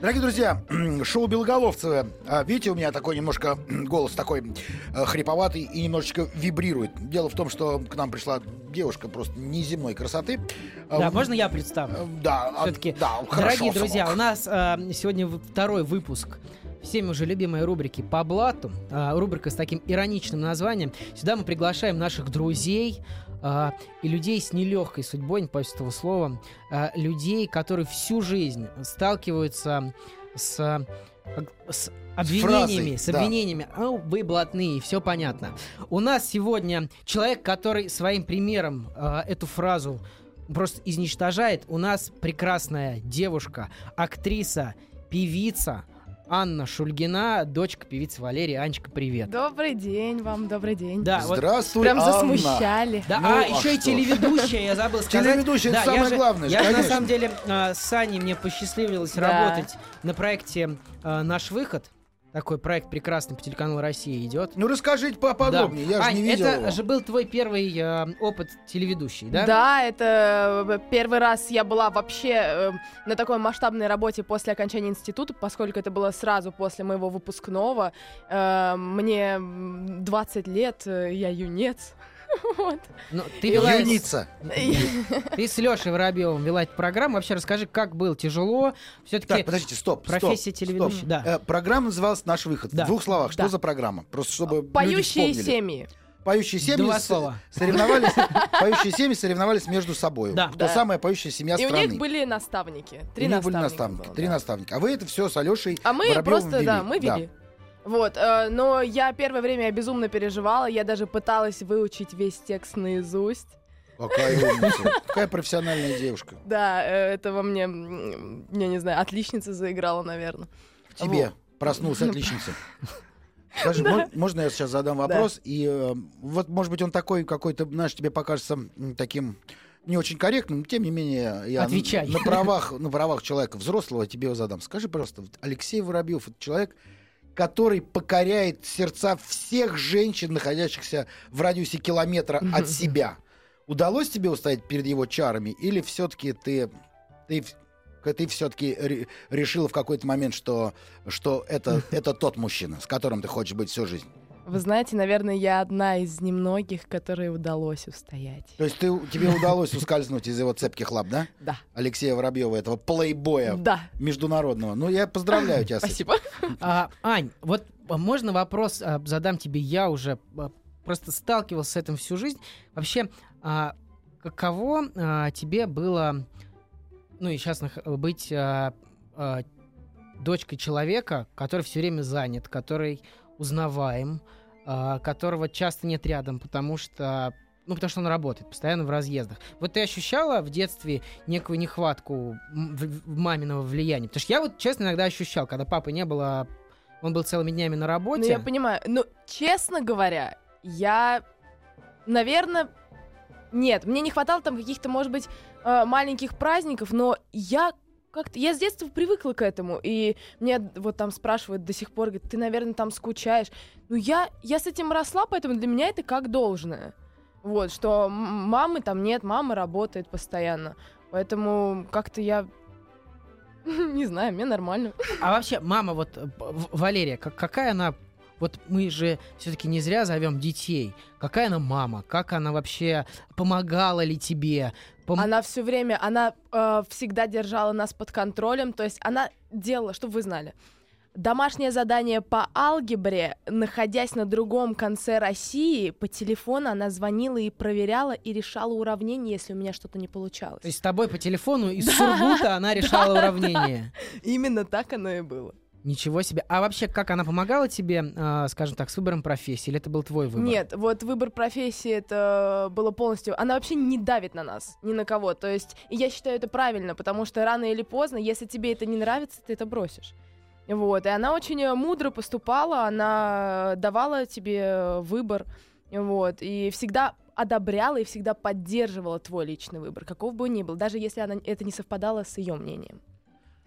Дорогие друзья, шоу Белоголовцева. Видите, у меня такой немножко голос такой э, хриповатый и немножечко вибрирует. Дело в том, что к нам пришла девушка просто неземной красоты. А, Да, можно я представлю? э, Да, а, Все-таки, да, хорошо, дорогие друзья, сынок. у нас а, сегодня второй выпуск всеми уже любимой рубрики «По блату». А, рубрика с таким ироничным названием. Сюда мы приглашаем наших друзей а, и людей с нелегкой судьбой, не боюсь этого слова, а, людей, которые всю жизнь сталкиваются с, с обвинениями, фразой, с да. обвинениями. Ну, вы блатные, все понятно. У нас сегодня человек, который своим примером а, эту фразу просто изничтожает. У нас прекрасная девушка, актриса, певица Анна Шульгина, дочка певицы Валерии. Анечка, привет. Добрый день вам, добрый день. Да, вот- Здравствуй, Прям Анна. засмущали. да, Ну, а, а еще и что? телеведущая, я забыл сказать. Телеведущая, это Да, я самое же- главное, Я же, на самом деле а, с Аней мне посчастливилось Да. работать на проекте а, «Наш выход». Такой проект прекрасный по телеканалу «Россия» идет. Ну расскажите поподробнее, Да. я же Ань, не видел это его. же был твой первый а, опыт телеведущий, да? Да? это э, первый раз я была вообще э, на такой масштабной работе после окончания института, поскольку это было сразу после моего выпускного. Э, Мне м, 20 лет, э, я юнец. Вот. Ну, ты вела... Юница. Ты с Лешей Воробьевым вела эту программу. Вообще расскажи, как было тяжело. Все-таки Так, подождите, стоп, стоп, профессия стоп. телеведущей. Да. Э, Программа называлась «Наш выход». Да. В двух словах, что Да. за программа? Просто чтобы люди Поющие семьи. Поющие семьи Два слова. соревновались, поющие семьи соревновались между собой. Да. Кто Да. самая поющая семья И у страны. них были наставники. У Три них были наставники. было, Три да. наставника. А вы это все с Алешей А мы Воробьевым просто, да, вели. мы вели. Вот, э, но я первое время я безумно переживала, я даже пыталась выучить весь текст наизусть. Какая умница. Какая профессиональная девушка. Да, э, это во мне, я не знаю, отличница заиграла, наверное. В тебе проснулась отличница. Скажи, мо- можно я сейчас задам вопрос? И э, вот, может быть, он такой какой-то, знаешь, тебе покажется таким не очень корректным, тем не менее, я Отвечай. на правах, на правах человека взрослого тебе его задам. Скажи, пожалуйста, вот Алексей Воробьев это человек, который покоряет сердца всех женщин, находящихся в радиусе километра от себя. Удалось тебе устоять перед его чарами, или все-таки ты, ты, ты все-таки решила в какой-то момент, что, что это, это тот мужчина, с которым ты хочешь быть всю жизнь? Вы знаете, наверное, я одна из немногих, которой удалось устоять. То есть ты, тебе удалось ускользнуть из его цепких лап, да? Да. Алексея Воробьева, этого плейбоя Да. международного. Ну, я поздравляю тебя с этим. Спасибо. А, Ань, вот а, можно вопрос а, задам тебе? Я уже а, просто сталкивался с этим всю жизнь. Вообще, а, каково а, тебе было, ну и сейчас быть а, а, дочкой человека, который все время занят, который узнаваем, которого часто нет рядом, потому что ну, потому что он работает, постоянно в разъездах. Вот ты ощущала в детстве некую нехватку маминого влияния? Потому что я вот, честно, иногда ощущал, когда папы не было, он был целыми днями на Ну, работе. я понимаю. Ну, честно говоря, я, наверное, нет, мне не хватало там каких-то, может быть, э, маленьких праздников, но я как-то, я с детства привыкла к этому, и мне вот там спрашивают до сих пор, говорят, ты, наверное, там скучаешь. Ну, я, я с этим росла, поэтому для меня это как должное. Вот, что мамы там нет, мама работает постоянно. Поэтому как-то я, не знаю, мне нормально. А вообще, мама, вот э, Валерия, как, какая она... Вот мы же все-таки не зря зовем детей. Какая она мама? Как она вообще помогала ли тебе? Пом- Она все время, она э, всегда держала нас под контролем, то есть она делала, чтобы вы знали, домашнее задание по алгебре, находясь на другом конце России, по телефону она звонила и проверяла и решала уравнение, если у меня что-то не получалось. То есть с тобой по телефону из Сургута она решала уравнение. Именно так оно и было. Ничего себе. А вообще, как она помогала тебе, а, скажем так, с выбором профессии? Или это был твой выбор? Нет, вот выбор профессии это было полностью. Она вообще не давит на нас, ни на кого. То есть, я считаю это правильно, потому что рано или поздно, если тебе это не нравится, ты это бросишь. Вот, и она очень э, мудро поступала, она давала тебе э, выбор, вот, и всегда одобряла и всегда поддерживала твой личный выбор, каков бы он ни был, даже если она, это не совпадало с ее мнением.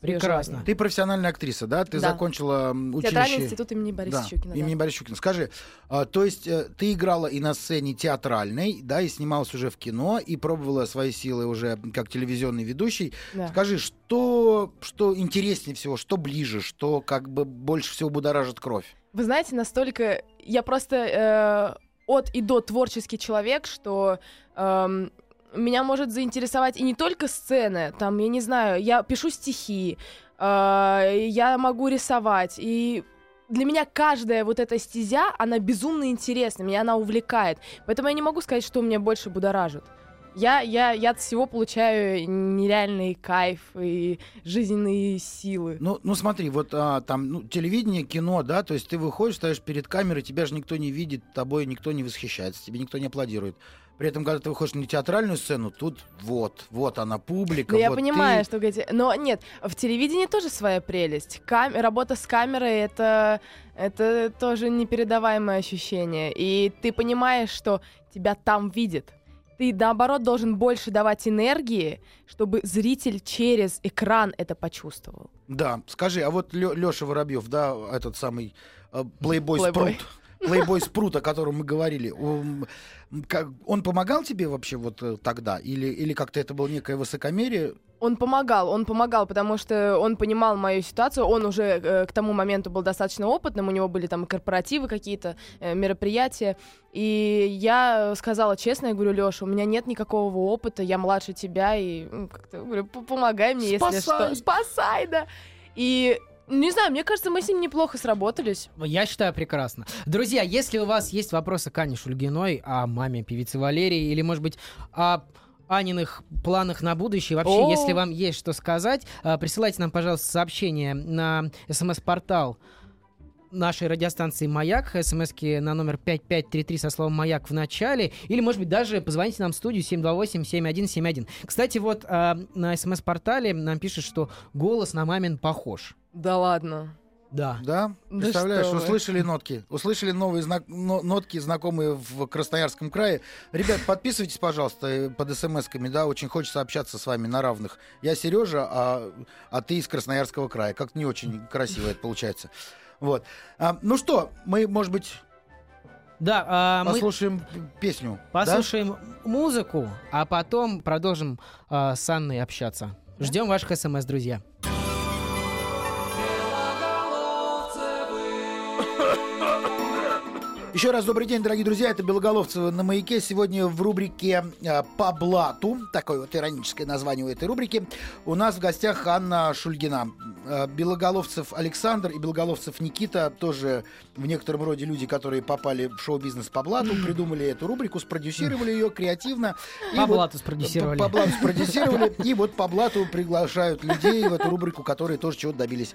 Прекрасно. Ты профессиональная актриса, да? Ты Да. закончила м, Театральный училище... институт имени Бориса Да, Щукина. да. имени Бориса Щукина. Скажи, а, то есть э, ты играла и на сцене театральной, да, и снималась уже в кино, и пробовала свои силы уже как телевизионный ведущий. Да. Скажи, что, что интереснее всего, что ближе, что как бы больше всего будоражит кровь? Вы знаете, настолько я просто э, от и до творческий человек, что эм, меня может заинтересовать и не только сцены, там, я не знаю, я пишу стихи, э, я могу рисовать, и для меня каждая вот эта стезя, она безумно интересна, меня она увлекает. Поэтому я не могу сказать, что меня больше будоражит. Я, я, я от всего получаю нереальный кайф и жизненные силы. Ну, ну смотри, вот а, там ну, телевидение, кино, да, то есть ты выходишь, стоишь перед камерой, тебя же никто не видит, тобой никто не восхищается, тебе никто не аплодирует. При этом, когда ты выходишь на театральную сцену, тут вот, вот она публика. Ну, я вот понимаю, ты. что говорите. Но нет, в телевидении тоже своя прелесть. Кам- Работа с камерой это, это тоже непередаваемое ощущение. И ты понимаешь, что тебя там видят. Ты, наоборот, должен больше давать энергии, чтобы зритель через экран это почувствовал. Да, скажи, а вот Леша Воробьев, да, этот самый э, плейбой Плейбой. спрут, плейбой спрут, о котором мы говорили, он, помогал тебе вообще вот э, тогда? Или, или как-то это было некое высокомерие? Он помогал, он помогал, потому что он понимал мою ситуацию, он уже э, к тому моменту был достаточно опытным, у него были там корпоративы какие-то, э, мероприятия, и я сказала честно, я говорю, Леша, у меня нет никакого опыта, я младше тебя, и ну, как-то говорю, «П- помогай мне, если Спасай!» что. Спасай, да. И не знаю, мне кажется, мы с ним неплохо сработались. Я считаю прекрасно. Друзья, если у вас есть вопросы к Ане Шульгиной, о маме певицы Валерии, или, может быть, о Аниных планах на будущее, вообще, О. если вам есть что сказать, а, присылайте нам, пожалуйста, сообщение на смс-портал нашей радиостанции «Маяк», смски на номер 5533 со словом «Маяк» в начале, или, может быть, даже позвоните нам в студию 728-7171. Кстати, вот а, на смс-портале нам пишут, что голос на мамин похож. Да ладно. Да. Да? Да Представляешь, что вы. услышали нотки. Услышали новые знак- но- нотки, знакомые в Красноярском крае. Ребят, подписывайтесь, пожалуйста, э, под смс-ками, да, очень хочется общаться с вами на равных. Я Сережа, а, а ты из Красноярского края. Как-то не очень красиво это получается. Вот. А, ну что, мы, может быть, Да, а, мы послушаем песню. да? послушаем музыку, а потом продолжим а, с Анной общаться. Ждем ваших смс, друзья. Еще раз добрый день, дорогие друзья. Это Белоголовцева на маяке. Сегодня в рубрике э, «По блату», такое вот ироническое название у этой рубрики, у нас в гостях Анна Шульгина. Э, Белоголовцев Александр и Белоголовцев Никита, тоже в некотором роде люди, которые попали в шоу-бизнес по блату, придумали эту рубрику, спродюсировали ее креативно. По вот блату спродюсировали. По, по блату спродюсировали. И вот по блату приглашают людей в эту рубрику, которые тоже чего-то добились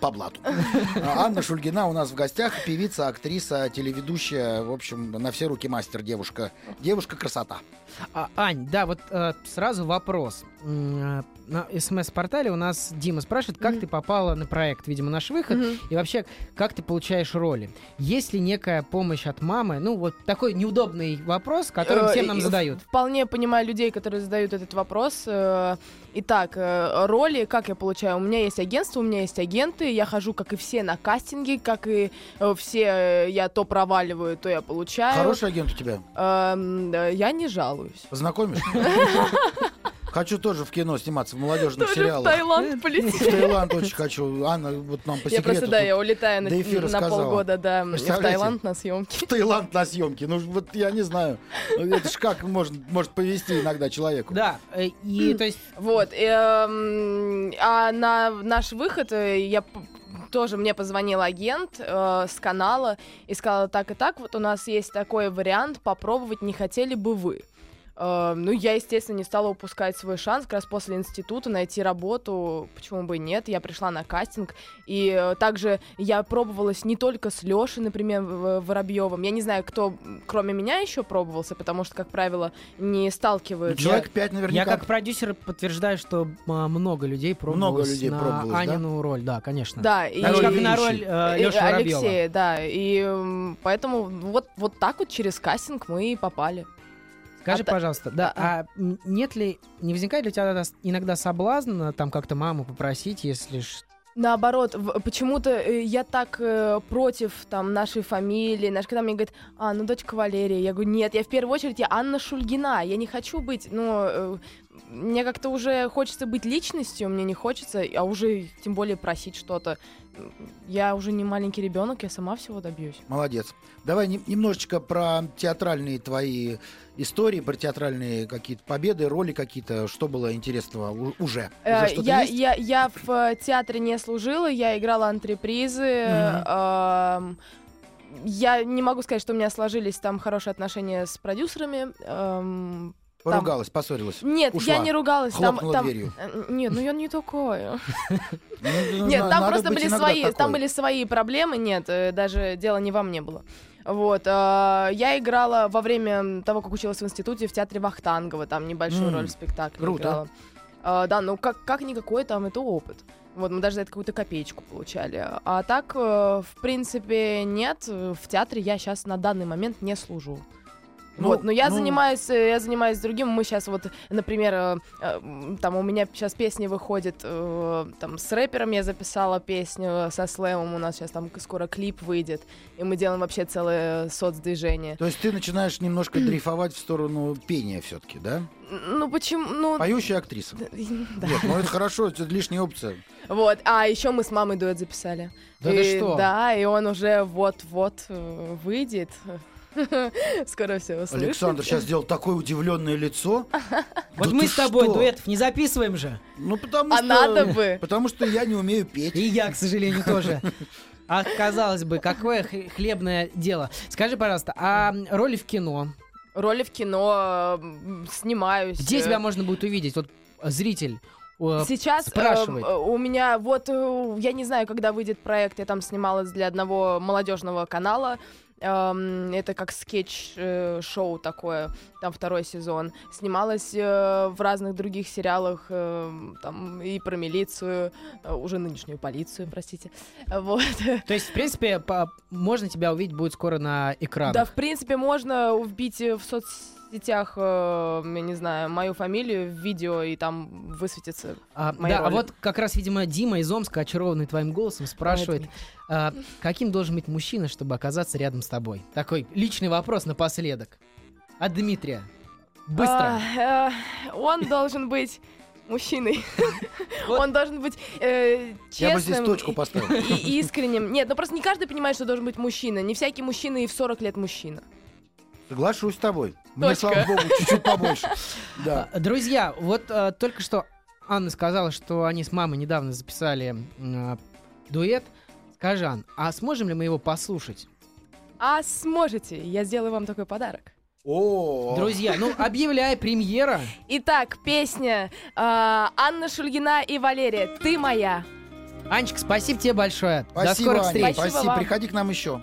по блату. А Анна Шульгина у нас в гостях. Певица, актриса, телеведущая. В общем, на все руки мастер девушка. Девушка-красота. А, Ань, да, вот э, сразу вопрос. На смс-портале у нас Дима спрашивает, как Мгм. ты попала на проект, видимо, наш выход, Мгм. и вообще, как ты получаешь роли? Есть ли некая помощь от мамы? Ну, вот такой неудобный вопрос, который Э, всем нам задают. Вполне понимаю людей, которые задают этот вопрос. Э, Итак, э, роли, как я получаю? У меня есть агентство, у меня есть агенты, я хожу, как и все, на кастинги, как и все, я то проваливаю, то я получаю. Хороший агент у тебя. Эм, я не жалуюсь. Познакомишь? Хочу тоже в кино сниматься, в молодежных Тоже в сериалах. Таиланд В полететь. Таиланд очень хочу. Анна, вот нам по Я секрету. просто, да, я улетаю на, на полгода, да, в? Таиланд на съемки. в Таиланд на съемки. Ну, вот я не знаю. Это ж как может, может повести иногда человеку. Да, э, и то есть Вот. эм, а на наш выход э, я тоже мне позвонил агент э, с канала и сказала так и так, вот у нас есть такой вариант, попробовать не хотели бы вы. Э, ну, я, естественно, не стала упускать свой шанс как раз после института найти работу. Почему бы и нет? Я пришла на кастинг. И э, также я пробовалась не только с Лешей, например, В- Воробьевым. Я не знаю, кто кроме меня еще пробовался, потому что, как правило, не сталкиваются. Человек пять наверняка. я как продюсер подтверждаю, что а, много людей пробовалось людей на пробовалось, да? Анину роль, да, конечно. Да, и... Так же, как и на роль э, Воробьева. Алексея, да. И поэтому вот, вот так вот через кастинг мы и попали. Скажи, А та- пожалуйста, да, А, а нет ли, не возникает ли у тебя иногда- соблазн там как-то маму попросить, если Наоборот, почему-то э, я так э, против там нашей фамилии, наш, когда мне говорят, а, ну дочка Валерия, я говорю, нет, я в первую очередь я Анна Шульгина, я не хочу быть, ну, э, мне как-то уже хочется быть личностью, мне не хочется, а уже тем более просить что-то. Я уже не маленький ребенок, я сама всего добьюсь. Молодец. Давай не- немножечко про театральные твои истории, про театральные какие-то победы, роли какие-то. Что было интересного уже? Э, Уже я, есть? я, я в э, театре не служила, я играла антрепризы. Мгм. эм, я не могу сказать, что у меня сложились там хорошие отношения с продюсерами. эм, Поругалась, поссорилась. нет, Ушла. я не ругалась. Там, Хлопнула там- дверью. э, Нет, ну я не такая. Ну, ну, Нет, на- там просто были свои, там были свои проблемы. Нет, э, даже дело не во мне было. Вот, э, я играла во время того, как училась в институте в театре Вахтангова, там небольшую М, роль в спектакле круто. играла. А, да, ну как, как никакой там это опыт. Вот, мы даже за это какую-то копеечку получали. А так, э, в принципе, нет. В театре я сейчас на данный момент не служу. Ну, вот, но я ну- занимаюсь, э, я занимаюсь другим. Мы сейчас вот, например, э, э, там у меня сейчас песни выходит, э, там с рэпером я записала песню со слэмом, у нас сейчас там скоро клип выйдет, и мы делаем вообще целое соцдвижение. То есть ты начинаешь немножко дрейфовать в сторону пения все-таки, да? Ну почему, ну Поющая актриса. да. Нет, ну это хорошо, это лишняя опция. Вот, а еще мы с мамой дуэт записали. Да и, ты что? Да, и он уже вот-вот э, выйдет. Скоро все услышите. Александр сейчас сделал такое удивленное лицо. Вот мы с тобой дуэтов не записываем же. Ну потому А что... надо бы. Потому что я не умею петь. И я, к сожалению, тоже. А казалось бы, какое хлебное дело. Скажи, пожалуйста, а роли в кино? Роли в кино снимаюсь. Где э, тебя можно будет увидеть? Вот э, зритель. э, Сейчас э, спрашивает. э, у меня вот э, я не знаю, когда выйдет проект, я там снималась для одного молодежного канала. Эм, это как скетч-шоу такое, там второй сезон. Снималась э, в разных других сериалах, э, там и про милицию, э, уже нынешнюю полицию, простите. Вот. То есть, в принципе, по- можно тебя увидеть будет скоро на экранах. Да, в принципе, можно вбить э, в соцсетях, э, я не знаю, мою фамилию в видео, и там высветится. А, мои да, а роли. вот как раз, видимо, Дима из Омска, очарованный твоим голосом, спрашивает, а, каким должен быть мужчина, чтобы оказаться рядом с тобой? Такой личный вопрос напоследок. От Дмитрия. Быстро. А, э, он должен быть мужчиной. Вот. Он должен быть э, Я бы здесь честным точку и- поставил. и искренним. Нет, ну просто не каждый понимает, что должен быть мужчина. Не всякий мужчина и в 40 лет мужчина. Соглашусь с тобой. Мне, Точка. слава богу, чуть-чуть побольше. Да. Друзья, вот а, только что Анна сказала, что они с мамой недавно записали а, дуэт. Скажи, Ан, а сможем ли мы его послушать? А сможете, я сделаю вам такой подарок. О, Друзья, ну объявляй премьера. Итак, песня э, Анна Шульгина и Валерия «Ты моя». Анечка, спасибо тебе большое. До Спасибо, скорых Аня, встреч. Спасибо Спасибо. вам. Приходи к нам еще.